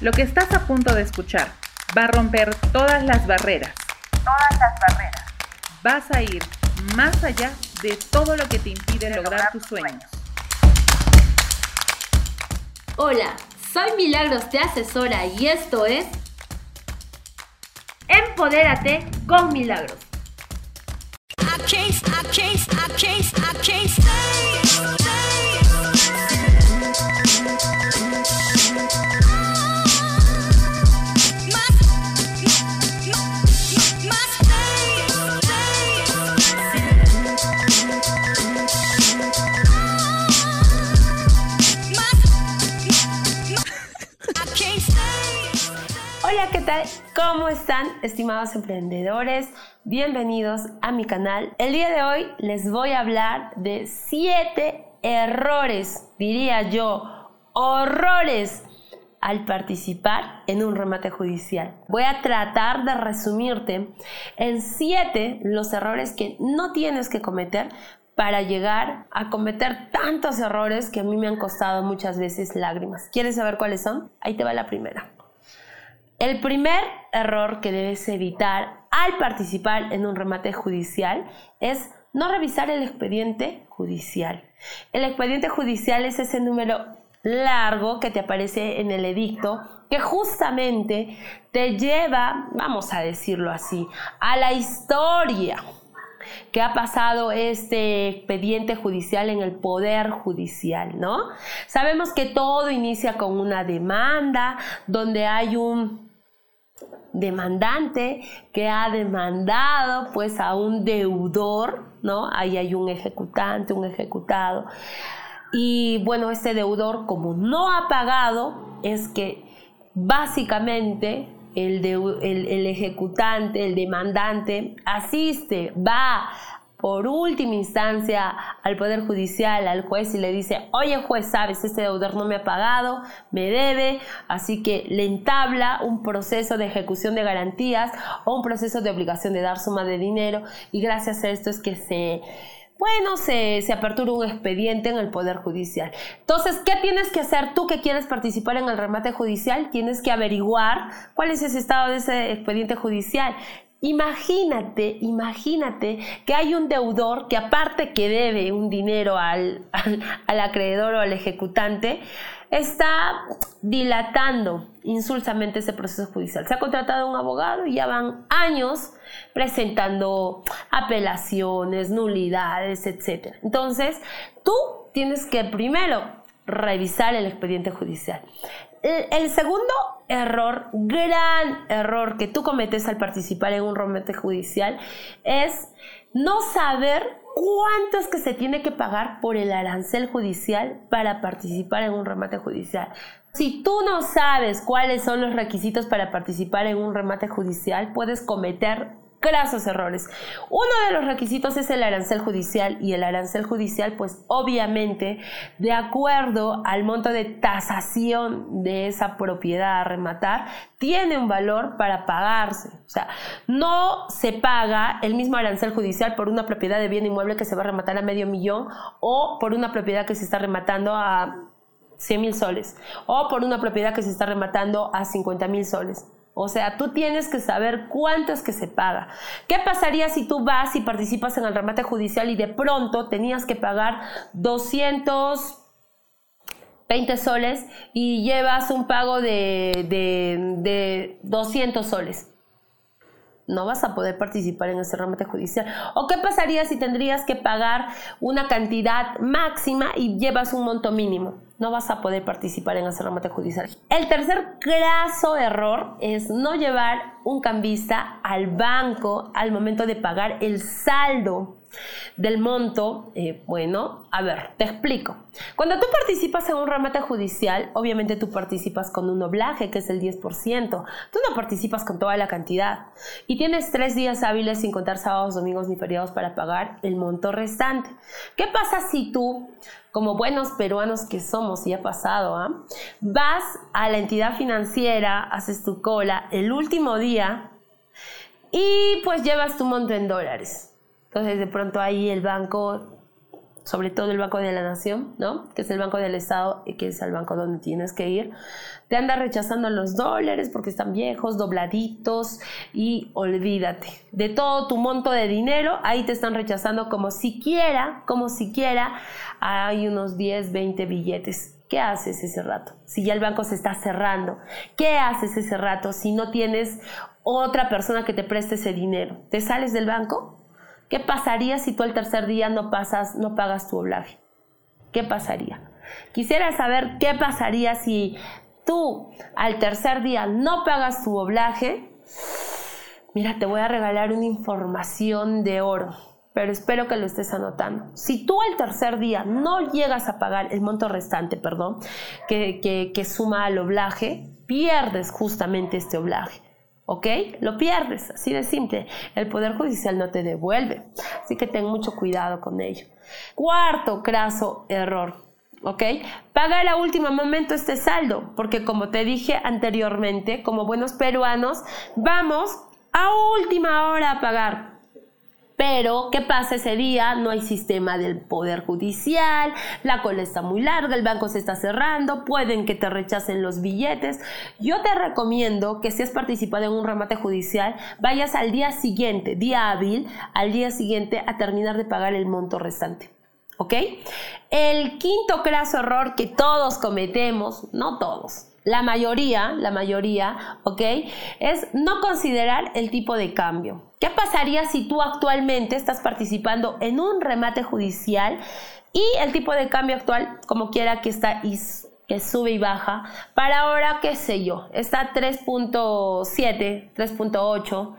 Lo que estás a punto de escuchar va a romper todas las barreras. Todas las barreras. Vas a ir más allá de todo lo que te impide lograr tus sueños. Hola, soy Milagros Te Asesora y esto es Empodérate con Milagros. Hola, ¿Cómo están, estimados emprendedores? Bienvenidos a mi canal. El día de hoy les voy a hablar de 7 errores, diría yo, horrores al participar en un remate judicial. Voy a tratar de resumirte en 7 los errores que no tienes que cometer para llegar a cometer tantos errores que a mí me han costado muchas veces lágrimas. ¿Quieres saber cuáles son? Ahí te va la primera. El primer error que debes evitar al participar en un remate judicial es no revisar el expediente judicial. El expediente judicial es ese número largo que te aparece en el edicto que justamente te lleva, vamos a decirlo así, a la historia que ha pasado este expediente judicial en el poder judicial, ¿no? Sabemos que todo inicia con una demanda donde hay un demandante que ha demandado pues a un deudor, ¿no? Ahí hay un ejecutante, un ejecutado. Y bueno, este deudor como no ha pagado, es que básicamente el, el ejecutante, el demandante, asiste, va por última instancia al Poder Judicial, al juez y le dice, oye juez, sabes, este deudor no me ha pagado, me debe, así que le entabla un proceso de ejecución de garantías o un proceso de obligación de dar suma de dinero y gracias a esto es que se... Bueno, se, se apertura un expediente en el Poder Judicial. Entonces, ¿qué tienes que hacer tú que quieres participar en el remate judicial? Tienes que averiguar cuál es ese estado de ese expediente judicial Imagínate, imagínate que hay un deudor que aparte que debe un dinero al, acreedor o al ejecutante, está dilatando insulsamente ese proceso judicial. Se ha contratado un abogado y ya van años presentando apelaciones, nulidades, etc. Entonces, tú tienes que primero revisar el expediente judicial. El segundo error, gran error que tú cometes al participar en un remate judicial es no saber cuánto es que se tiene que pagar por el arancel judicial para participar en un remate judicial. Si tú no sabes cuáles son los requisitos para participar en un remate judicial, puedes cometer grasos errores. Uno de los requisitos es el arancel judicial y el arancel judicial pues obviamente de acuerdo al monto de tasación de esa propiedad a rematar tiene un valor para pagarse. O sea, no se paga el mismo arancel judicial por una propiedad de bien inmueble que se va a rematar a medio millón o por una propiedad que se está rematando a 100 mil soles o por una propiedad que se está rematando a 50 mil soles. O sea, tú tienes que saber cuánto es que se paga. ¿Qué pasaría si tú vas y participas en el remate judicial y de pronto tenías que pagar 220 soles y llevas un pago de, de, de 200 soles? no vas a poder participar en ese remate judicial. ¿O qué pasaría si tendrías que pagar una cantidad máxima y llevas un monto mínimo? No vas a poder participar en ese remate judicial. El tercer graso error es no llevar un cambista al banco al momento de pagar el saldo del monto, eh, bueno, a ver, te explico. Cuando tú participas en un remate judicial, obviamente tú participas con un oblaje, que es el 10%. Tú no participas con toda la cantidad. Y tienes tres días hábiles sin contar sábados, domingos ni feriados para pagar el monto restante. ¿Qué pasa si tú, como buenos peruanos que somos, y ha pasado, ¿ah? vas a la entidad financiera, haces tu cola el último día y pues llevas tu monto en dólares? Entonces de pronto ahí el banco sobre todo el Banco de la Nación, ¿no? Que es el Banco del Estado y que es el banco donde tienes que ir. Te anda rechazando los dólares porque están viejos, dobladitos y olvídate de todo tu monto de dinero, ahí te están rechazando como siquiera, como siquiera hay unos 10, 20 billetes. ¿Qué haces ese rato? Si ya el banco se está cerrando, ¿qué haces ese rato si no tienes otra persona que te preste ese dinero? ¿Te sales del banco? ¿Qué pasaría si tú el tercer día no pagas tu oblaje? ¿Qué pasaría? Quisiera saber qué pasaría si tú al tercer día no pagas tu oblaje. Mira, te voy a regalar una información de oro, pero espero que lo estés anotando. Si tú al tercer día no llegas a pagar el monto restante, perdón, que, que, que suma al oblaje, pierdes justamente este oblaje. ¿Ok? Lo pierdes, así de simple. El Poder Judicial no te devuelve, así que ten mucho cuidado con ello. Cuarto craso error, ¿ok? Pagar a último momento este saldo, porque como te dije anteriormente, como buenos peruanos, vamos a última hora a pagar. Pero, ¿qué pasa ese día? No hay sistema del Poder Judicial, la cola está muy larga, el banco se está cerrando, pueden que te rechacen los billetes. Yo te recomiendo que si has participado en un remate judicial, vayas al día siguiente, día hábil, al día siguiente a terminar de pagar el monto restante. ¿Ok? El quinto craso error que todos cometemos, no todos, la mayoría, la mayoría, ¿ok? Es no considerar el tipo de cambio. ¿Qué pasaría si tú actualmente estás participando en un remate judicial y el tipo de cambio actual, como quiera que está que sube y baja, para ahora, qué sé yo, está 3.7, 3.8,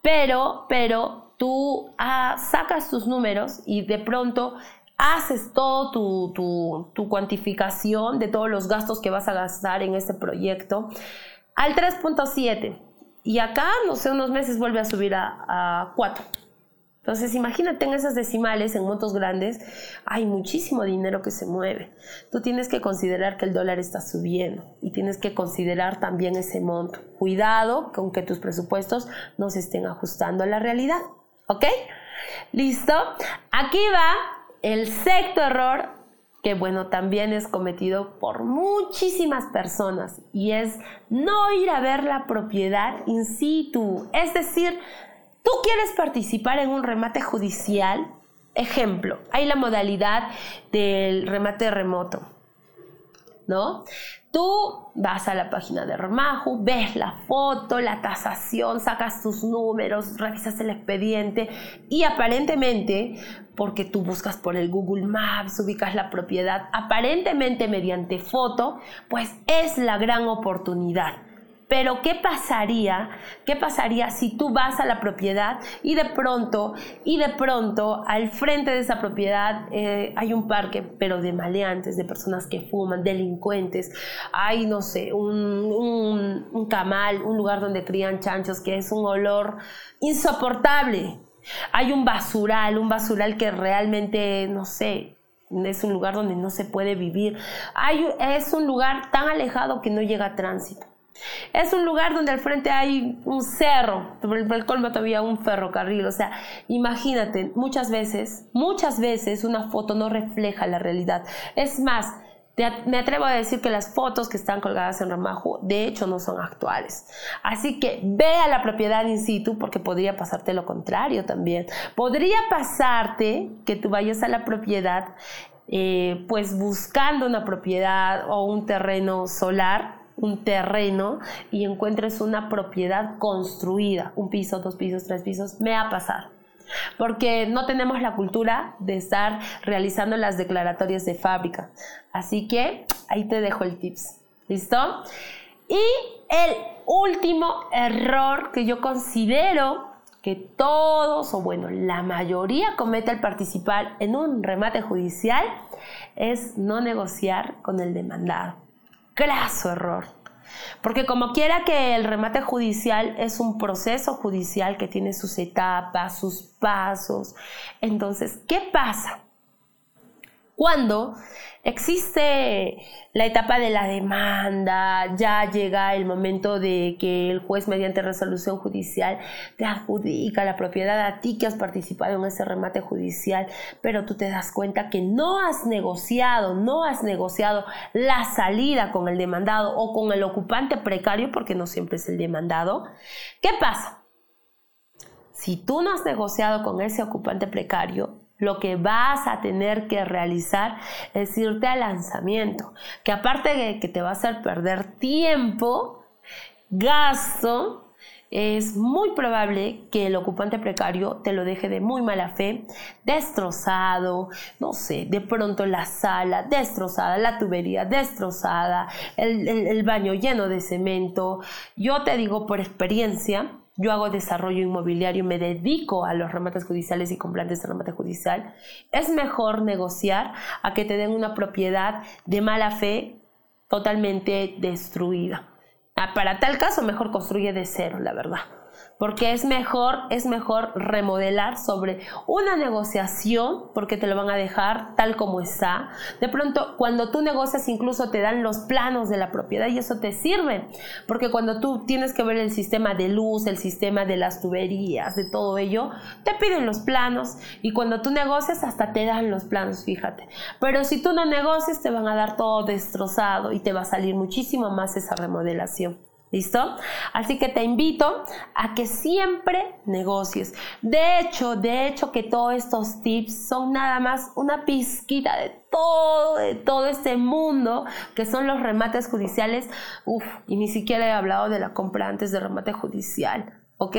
pero, pero tú ah, sacas tus números y de pronto haces todo tu, tu, cuantificación de todos los gastos que vas a gastar en este proyecto al 3.7 y acá, no sé, unos meses vuelve a subir a, a 4. Entonces, imagínate en esas decimales, en montos grandes, hay muchísimo dinero que se mueve. Tú tienes que considerar que el dólar está subiendo y tienes que considerar también ese monto. Cuidado con que tus presupuestos no se estén ajustando a la realidad. ¿Ok? ¿Listo? Aquí va el sexto error, que bueno, también es cometido por muchísimas personas, y es no ir a ver la propiedad in situ. Es decir, tú quieres participar en un remate judicial. Ejemplo, hay la modalidad del remate remoto. Tú vas a la página de Remajo, ves la foto, la tasación, sacas tus números, revisas el expediente y aparentemente, porque tú buscas por el Google Maps, ubicas la propiedad, aparentemente mediante foto, pues es la gran oportunidad pero ¿qué pasaría? ¿Qué pasaría si tú vas a la propiedad y de pronto, y de pronto al frente de esa propiedad eh, hay un parque, pero de maleantes, de personas que fuman, delincuentes, hay, no sé, un, un camal, un lugar donde crían chanchos que es un olor insoportable. Hay un basural, un basural que realmente, no sé, es un lugar donde no se puede vivir. Hay, es un lugar tan alejado que no llega tránsito. Es un lugar donde al frente hay un cerro, por el colmo todavía un ferrocarril. O sea, imagínate, muchas veces, muchas veces una foto no refleja la realidad. Es más, me atrevo a decir que las fotos que están colgadas en Ramajo de hecho no son actuales. Así que ve a la propiedad in situ porque podría pasarte lo contrario también. Podría pasarte que tú vayas a la propiedad eh, pues buscando una propiedad o un terreno solar un terreno y encuentres una propiedad construida, un piso, dos pisos, tres pisos, me ha pasado. Porque no tenemos la cultura de estar realizando las declaratorias de fábrica. Así que ahí te dejo el tips. ¿Listo? Y el último error que yo considero que todos, o bueno, la mayoría comete al participar en un remate judicial es no negociar con el demandado graso error. Porque como quiera que el remate judicial es un proceso judicial que tiene sus etapas, sus pasos. Entonces, ¿qué pasa? Cuando existe la etapa de la demanda, ya llega el momento de que el juez mediante resolución judicial te adjudica la propiedad a ti que has participado en ese remate judicial, pero tú te das cuenta que no has negociado, no has negociado la salida con el demandado o con el ocupante precario, porque no siempre es el demandado. ¿Qué pasa? Si tú no has negociado con ese ocupante precario, lo que vas a tener que realizar es irte al lanzamiento, que aparte de que te va a hacer perder tiempo, gasto, es muy probable que el ocupante precario te lo deje de muy mala fe, destrozado, no sé, de pronto la sala destrozada, la tubería destrozada, el, el baño lleno de cemento. Yo te digo por experiencia, yo hago desarrollo inmobiliario me dedico a los remates judiciales y complantes de remate judicial, es mejor negociar a que te den una propiedad de mala fe totalmente destruida. Ah, para tal caso, mejor construye de cero, la verdad porque es mejor, es mejor remodelar sobre una negociación, porque te lo van a dejar tal como está. De pronto, cuando tú negocias, incluso te dan los planos de la propiedad y eso te sirve, porque cuando tú tienes que ver el sistema de luz, el sistema de las tuberías, de todo ello, te piden los planos y cuando tú negocias, hasta te dan los planos, fíjate. Pero si tú no negocias, te van a dar todo destrozado y te va a salir muchísimo más esa remodelación. ¿Listo? Así que te invito a que siempre negocies. De hecho, de hecho que todos estos tips son nada más una pizquita de todo, de todo este mundo que son los remates judiciales. Uf, y ni siquiera he hablado de la compra antes de remate judicial. ¿Ok?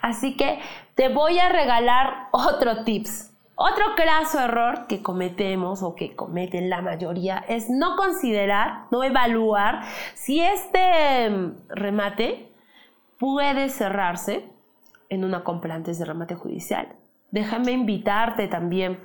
Así que te voy a regalar otro tips. Otro craso error que cometemos o que cometen la mayoría es no considerar, no evaluar si este mm, remate puede cerrarse en una compra antes de remate judicial. Déjame invitarte también,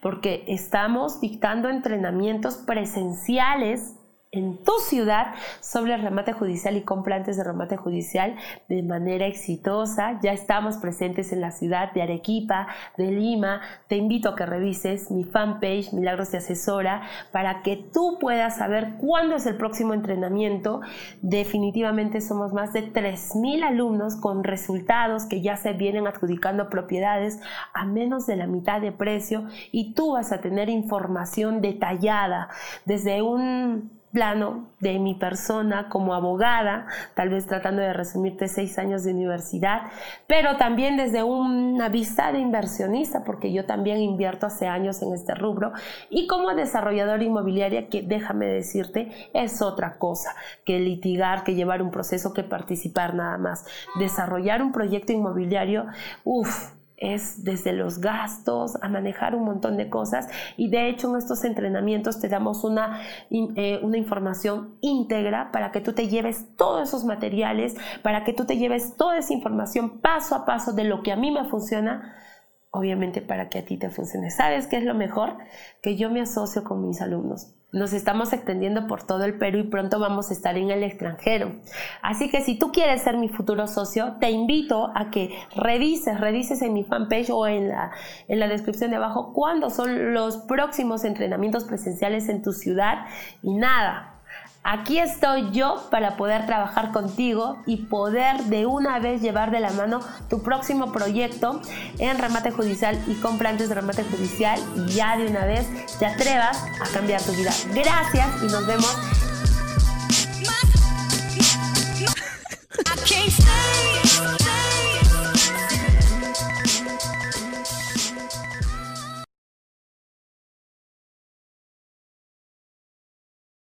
porque estamos dictando entrenamientos presenciales en tu ciudad sobre el remate judicial y complantes de remate judicial de manera exitosa. Ya estamos presentes en la ciudad de Arequipa, de Lima. Te invito a que revises mi fanpage Milagros de Asesora para que tú puedas saber cuándo es el próximo entrenamiento. Definitivamente somos más de 3.000 alumnos con resultados que ya se vienen adjudicando propiedades a menos de la mitad de precio y tú vas a tener información detallada desde un plano de mi persona como abogada, tal vez tratando de resumirte seis años de universidad, pero también desde una vista de inversionista, porque yo también invierto hace años en este rubro, y como desarrolladora inmobiliaria, que déjame decirte, es otra cosa que litigar, que llevar un proceso, que participar nada más. Desarrollar un proyecto inmobiliario, uff, es desde los gastos a manejar un montón de cosas y de hecho en estos entrenamientos te damos una, eh, una información íntegra para que tú te lleves todos esos materiales, para que tú te lleves toda esa información paso a paso de lo que a mí me funciona obviamente para que a ti te funcione. ¿Sabes qué es lo mejor? Que yo me asocio con mis alumnos. Nos estamos extendiendo por todo el Perú y pronto vamos a estar en el extranjero. Así que si tú quieres ser mi futuro socio, te invito a que revises, revises en mi fanpage o en la, en la descripción de abajo cuándo son los próximos entrenamientos presenciales en tu ciudad. Y nada, Aquí estoy yo para poder trabajar contigo y poder de una vez llevar de la mano tu próximo proyecto en remate judicial y comprantes de remate judicial ya de una vez te atrevas a cambiar tu vida. Gracias y nos vemos